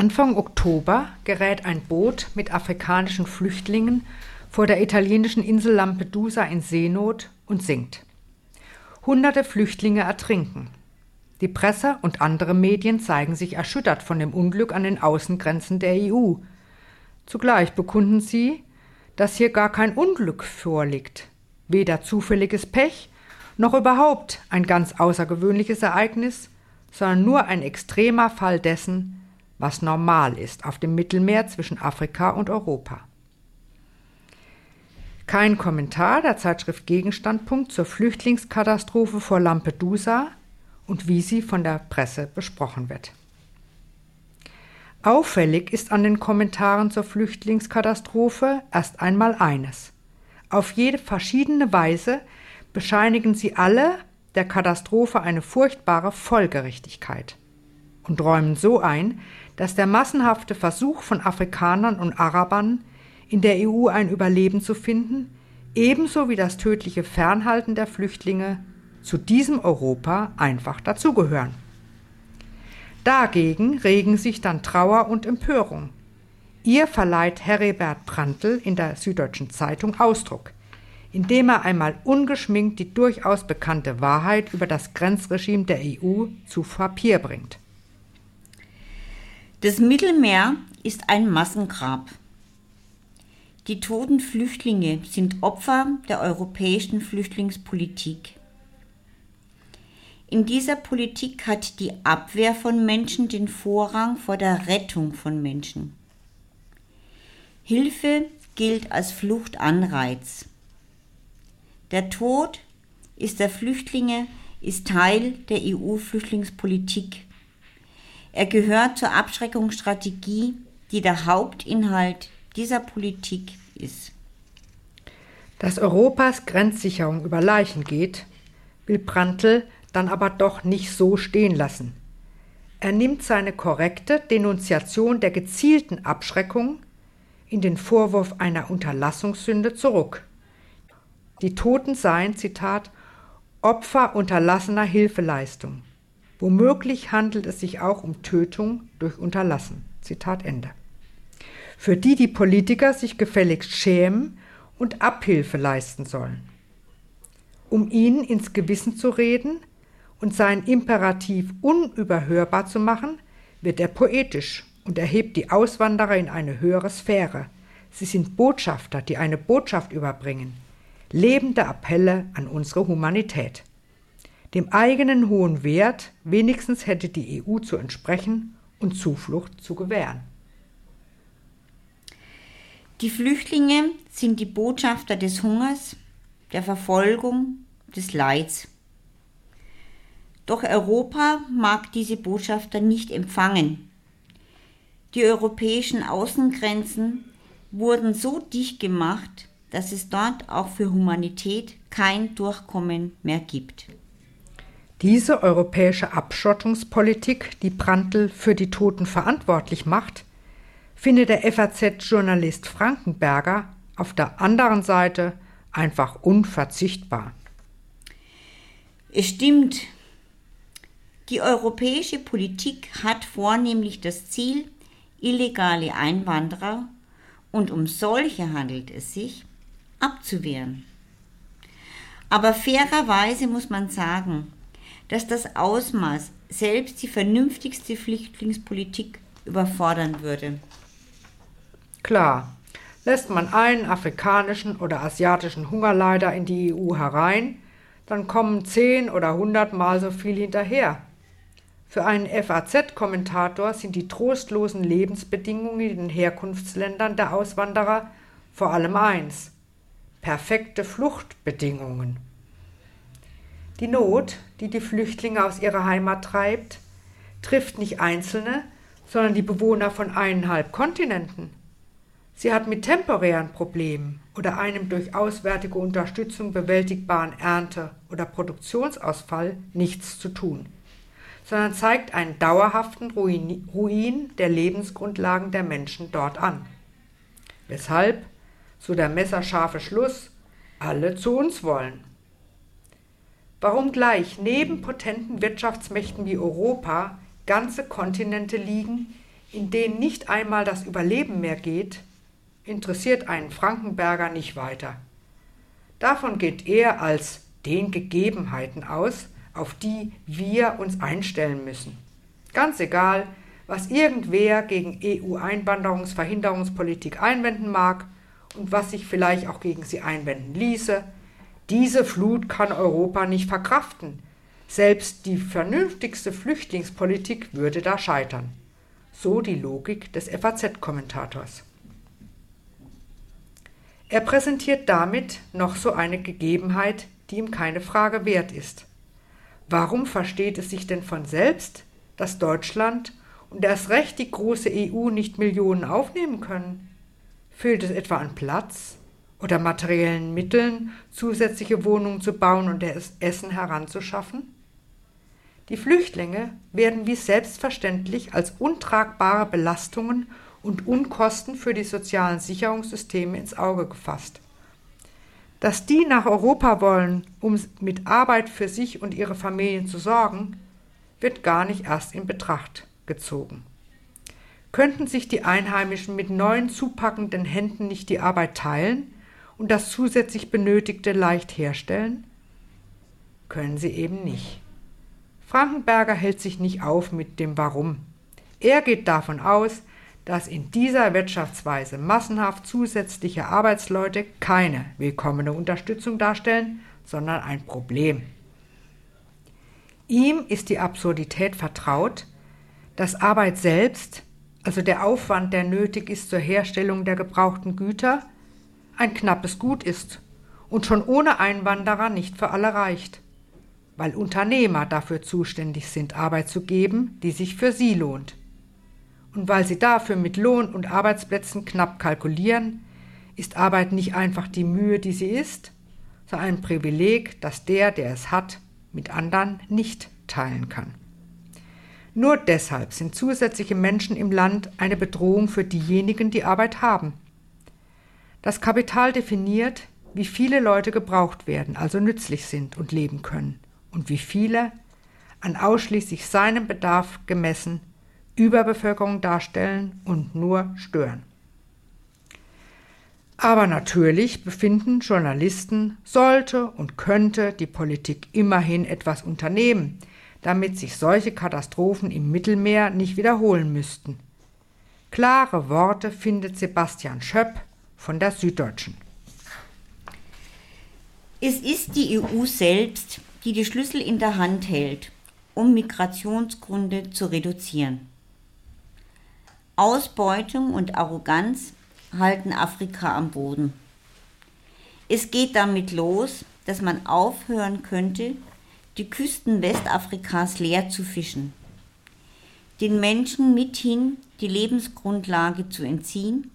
Anfang Oktober gerät ein Boot mit afrikanischen Flüchtlingen vor der italienischen Insel Lampedusa in Seenot und sinkt. Hunderte Flüchtlinge ertrinken. Die Presse und andere Medien zeigen sich erschüttert von dem Unglück an den Außengrenzen der EU. Zugleich bekunden sie, dass hier gar kein Unglück vorliegt, weder zufälliges Pech noch überhaupt ein ganz außergewöhnliches Ereignis, sondern nur ein extremer Fall dessen, was normal ist auf dem Mittelmeer zwischen Afrika und Europa. Kein Kommentar der Zeitschrift Gegenstandpunkt zur Flüchtlingskatastrophe vor Lampedusa und wie sie von der Presse besprochen wird. Auffällig ist an den Kommentaren zur Flüchtlingskatastrophe erst einmal eines. Auf jede verschiedene Weise bescheinigen sie alle der Katastrophe eine furchtbare Folgerichtigkeit und räumen so ein, dass der massenhafte Versuch von Afrikanern und Arabern, in der EU ein Überleben zu finden, ebenso wie das tödliche Fernhalten der Flüchtlinge zu diesem Europa einfach dazugehören. Dagegen regen sich dann Trauer und Empörung. Ihr verleiht Heribert Prantl in der Süddeutschen Zeitung Ausdruck, indem er einmal ungeschminkt die durchaus bekannte Wahrheit über das Grenzregime der EU zu Papier bringt. Das Mittelmeer ist ein Massengrab. Die toten Flüchtlinge sind Opfer der europäischen Flüchtlingspolitik. In dieser Politik hat die Abwehr von Menschen den Vorrang vor der Rettung von Menschen. Hilfe gilt als Fluchtanreiz. Der Tod ist der Flüchtlinge ist Teil der EU-Flüchtlingspolitik. Er gehört zur Abschreckungsstrategie, die der Hauptinhalt dieser Politik ist. Dass Europas Grenzsicherung über Leichen geht, will Prantl dann aber doch nicht so stehen lassen. Er nimmt seine korrekte Denunziation der gezielten Abschreckung in den Vorwurf einer Unterlassungssünde zurück. Die Toten seien, Zitat, Opfer unterlassener Hilfeleistung. Womöglich handelt es sich auch um Tötung durch Unterlassen. Zitat Ende. Für die die Politiker sich gefälligst schämen und Abhilfe leisten sollen. Um ihnen ins Gewissen zu reden, und seinen Imperativ unüberhörbar zu machen, wird er poetisch und erhebt die Auswanderer in eine höhere Sphäre. Sie sind Botschafter, die eine Botschaft überbringen, lebende Appelle an unsere Humanität. Dem eigenen hohen Wert wenigstens hätte die EU zu entsprechen und Zuflucht zu gewähren. Die Flüchtlinge sind die Botschafter des Hungers, der Verfolgung, des Leids. Doch Europa mag diese Botschafter nicht empfangen. Die europäischen Außengrenzen wurden so dicht gemacht, dass es dort auch für Humanität kein Durchkommen mehr gibt. Diese europäische Abschottungspolitik, die Prantl für die Toten verantwortlich macht, findet der FAZ-Journalist Frankenberger auf der anderen Seite einfach unverzichtbar. Es stimmt, die europäische Politik hat vornehmlich das Ziel, illegale Einwanderer, und um solche handelt es sich, abzuwehren. Aber fairerweise muss man sagen, dass das Ausmaß selbst die vernünftigste Flüchtlingspolitik überfordern würde. Klar, lässt man einen afrikanischen oder asiatischen Hungerleider in die EU herein, dann kommen zehn oder hundertmal so viel hinterher. Für einen FAZ-Kommentator sind die trostlosen Lebensbedingungen in den Herkunftsländern der Auswanderer vor allem eins perfekte Fluchtbedingungen. Die Not, die die Flüchtlinge aus ihrer Heimat treibt, trifft nicht Einzelne, sondern die Bewohner von eineinhalb Kontinenten. Sie hat mit temporären Problemen oder einem durch auswärtige Unterstützung bewältigbaren Ernte- oder Produktionsausfall nichts zu tun sondern zeigt einen dauerhaften Ruin, Ruin der Lebensgrundlagen der Menschen dort an. Weshalb, so der messerscharfe Schluss, alle zu uns wollen. Warum gleich neben potenten Wirtschaftsmächten wie Europa ganze Kontinente liegen, in denen nicht einmal das Überleben mehr geht, interessiert einen Frankenberger nicht weiter. Davon geht er als den Gegebenheiten aus, auf die wir uns einstellen müssen. Ganz egal, was irgendwer gegen EU-Einwanderungsverhinderungspolitik einwenden mag und was sich vielleicht auch gegen sie einwenden ließe, diese Flut kann Europa nicht verkraften. Selbst die vernünftigste Flüchtlingspolitik würde da scheitern. So die Logik des FAZ-Kommentators. Er präsentiert damit noch so eine Gegebenheit, die ihm keine Frage wert ist. Warum versteht es sich denn von selbst, dass Deutschland und erst recht die große EU nicht Millionen aufnehmen können? Fehlt es etwa an Platz? Oder materiellen Mitteln, zusätzliche Wohnungen zu bauen und Essen heranzuschaffen? Die Flüchtlinge werden wie selbstverständlich als untragbare Belastungen und Unkosten für die sozialen Sicherungssysteme ins Auge gefasst. Dass die nach Europa wollen, um mit Arbeit für sich und ihre Familien zu sorgen, wird gar nicht erst in Betracht gezogen. Könnten sich die Einheimischen mit neuen zupackenden Händen nicht die Arbeit teilen, und das zusätzlich Benötigte leicht herstellen? Können sie eben nicht. Frankenberger hält sich nicht auf mit dem Warum. Er geht davon aus, dass in dieser Wirtschaftsweise massenhaft zusätzliche Arbeitsleute keine willkommene Unterstützung darstellen, sondern ein Problem. Ihm ist die Absurdität vertraut, dass Arbeit selbst, also der Aufwand, der nötig ist zur Herstellung der gebrauchten Güter, ein knappes Gut ist und schon ohne Einwanderer nicht für alle reicht, weil Unternehmer dafür zuständig sind, Arbeit zu geben, die sich für sie lohnt. Und weil sie dafür mit Lohn und Arbeitsplätzen knapp kalkulieren, ist Arbeit nicht einfach die Mühe, die sie ist, sondern ein Privileg, das der, der es hat, mit anderen nicht teilen kann. Nur deshalb sind zusätzliche Menschen im Land eine Bedrohung für diejenigen, die Arbeit haben – das Kapital definiert, wie viele Leute gebraucht werden, also nützlich sind und leben können, und wie viele, an ausschließlich seinem Bedarf gemessen, Überbevölkerung darstellen und nur stören. Aber natürlich befinden Journalisten, sollte und könnte die Politik immerhin etwas unternehmen, damit sich solche Katastrophen im Mittelmeer nicht wiederholen müssten. Klare Worte findet Sebastian Schöpp, von der Süddeutschen. Es ist die EU selbst, die die Schlüssel in der Hand hält, um Migrationsgründe zu reduzieren. Ausbeutung und Arroganz halten Afrika am Boden. Es geht damit los, dass man aufhören könnte, die Küsten Westafrikas leer zu fischen, den Menschen mithin die Lebensgrundlage zu entziehen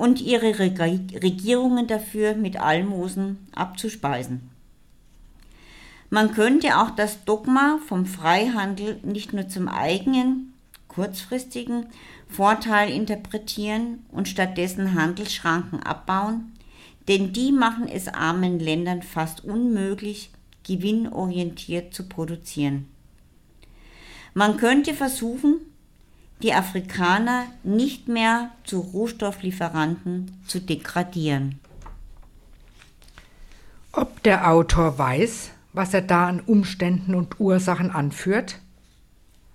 und ihre Regierungen dafür mit Almosen abzuspeisen. Man könnte auch das Dogma vom Freihandel nicht nur zum eigenen, kurzfristigen Vorteil interpretieren und stattdessen Handelsschranken abbauen, denn die machen es armen Ländern fast unmöglich, gewinnorientiert zu produzieren. Man könnte versuchen, die Afrikaner nicht mehr zu Rohstofflieferanten zu degradieren. Ob der Autor weiß, was er da an Umständen und Ursachen anführt?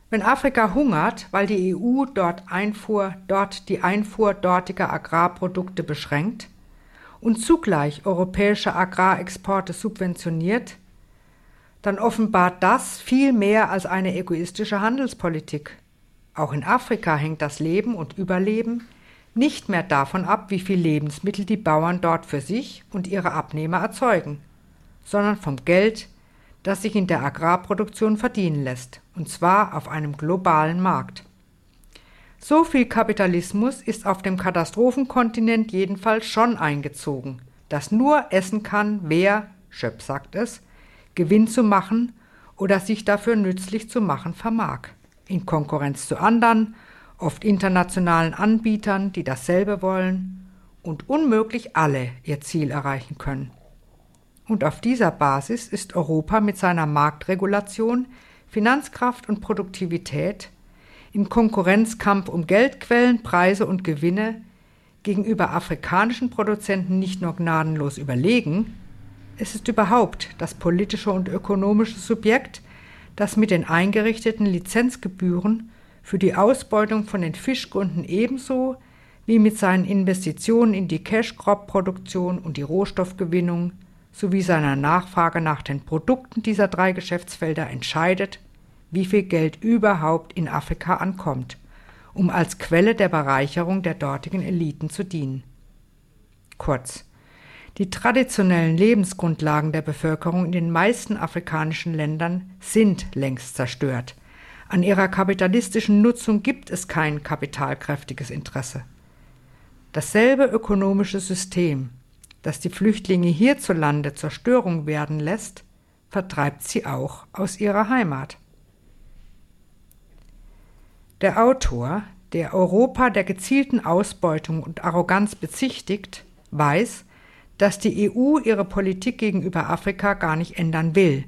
Wenn Afrika hungert, weil die EU dort, Einfuhr, dort die Einfuhr dortiger Agrarprodukte beschränkt und zugleich europäische Agrarexporte subventioniert, dann offenbart das viel mehr als eine egoistische Handelspolitik. Auch in Afrika hängt das Leben und Überleben nicht mehr davon ab, wie viel Lebensmittel die Bauern dort für sich und ihre Abnehmer erzeugen, sondern vom Geld, das sich in der Agrarproduktion verdienen lässt, und zwar auf einem globalen Markt. So viel Kapitalismus ist auf dem Katastrophenkontinent jedenfalls schon eingezogen, dass nur essen kann, wer, Schöpp sagt es, Gewinn zu machen oder sich dafür nützlich zu machen vermag in Konkurrenz zu anderen, oft internationalen Anbietern, die dasselbe wollen und unmöglich alle ihr Ziel erreichen können. Und auf dieser Basis ist Europa mit seiner Marktregulation, Finanzkraft und Produktivität im Konkurrenzkampf um Geldquellen, Preise und Gewinne gegenüber afrikanischen Produzenten nicht nur gnadenlos überlegen, es ist überhaupt das politische und ökonomische Subjekt, das mit den eingerichteten Lizenzgebühren für die Ausbeutung von den Fischgründen ebenso wie mit seinen Investitionen in die Cash-Crop-Produktion und die Rohstoffgewinnung sowie seiner Nachfrage nach den Produkten dieser drei Geschäftsfelder entscheidet, wie viel Geld überhaupt in Afrika ankommt, um als Quelle der Bereicherung der dortigen Eliten zu dienen. Kurz, die traditionellen Lebensgrundlagen der Bevölkerung in den meisten afrikanischen Ländern sind längst zerstört. An ihrer kapitalistischen Nutzung gibt es kein kapitalkräftiges Interesse. Dasselbe ökonomische System, das die Flüchtlinge hierzulande zur Störung werden lässt, vertreibt sie auch aus ihrer Heimat. Der Autor, der Europa der gezielten Ausbeutung und Arroganz bezichtigt, weiß, dass die EU ihre Politik gegenüber Afrika gar nicht ändern will,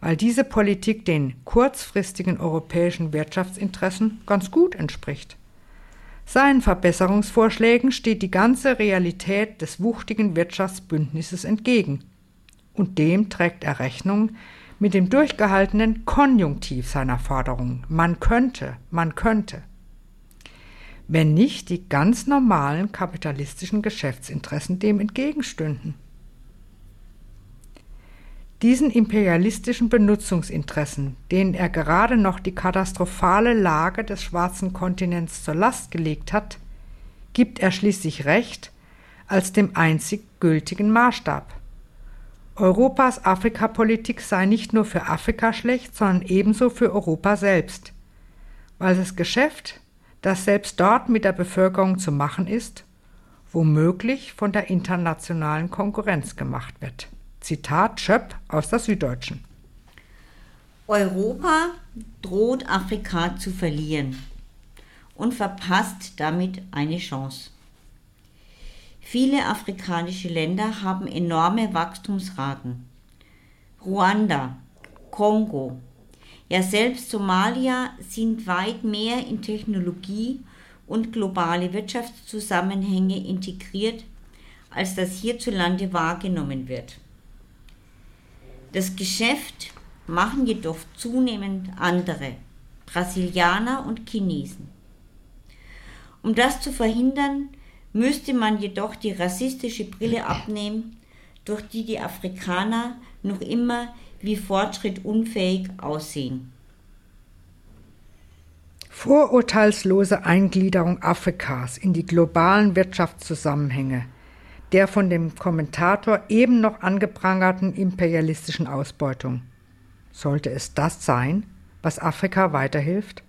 weil diese Politik den kurzfristigen europäischen Wirtschaftsinteressen ganz gut entspricht. Seinen Verbesserungsvorschlägen steht die ganze Realität des wuchtigen Wirtschaftsbündnisses entgegen, und dem trägt er Rechnung mit dem durchgehaltenen Konjunktiv seiner Forderungen. Man könnte, man könnte wenn nicht die ganz normalen kapitalistischen Geschäftsinteressen dem entgegenstünden. Diesen imperialistischen Benutzungsinteressen, denen er gerade noch die katastrophale Lage des schwarzen Kontinents zur Last gelegt hat, gibt er schließlich Recht als dem einzig gültigen Maßstab. Europas Afrikapolitik sei nicht nur für Afrika schlecht, sondern ebenso für Europa selbst, weil das Geschäft das selbst dort mit der Bevölkerung zu machen ist, womöglich von der internationalen Konkurrenz gemacht wird. Zitat Schöpp aus der Süddeutschen. Europa droht Afrika zu verlieren und verpasst damit eine Chance. Viele afrikanische Länder haben enorme Wachstumsraten. Ruanda, Kongo, ja, selbst Somalia sind weit mehr in Technologie und globale Wirtschaftszusammenhänge integriert, als das hierzulande wahrgenommen wird. Das Geschäft machen jedoch zunehmend andere, Brasilianer und Chinesen. Um das zu verhindern, müsste man jedoch die rassistische Brille abnehmen, durch die die Afrikaner noch immer wie fortschrittunfähig aussehen. Vorurteilslose Eingliederung Afrikas in die globalen Wirtschaftszusammenhänge der von dem Kommentator eben noch angeprangerten imperialistischen Ausbeutung. Sollte es das sein, was Afrika weiterhilft?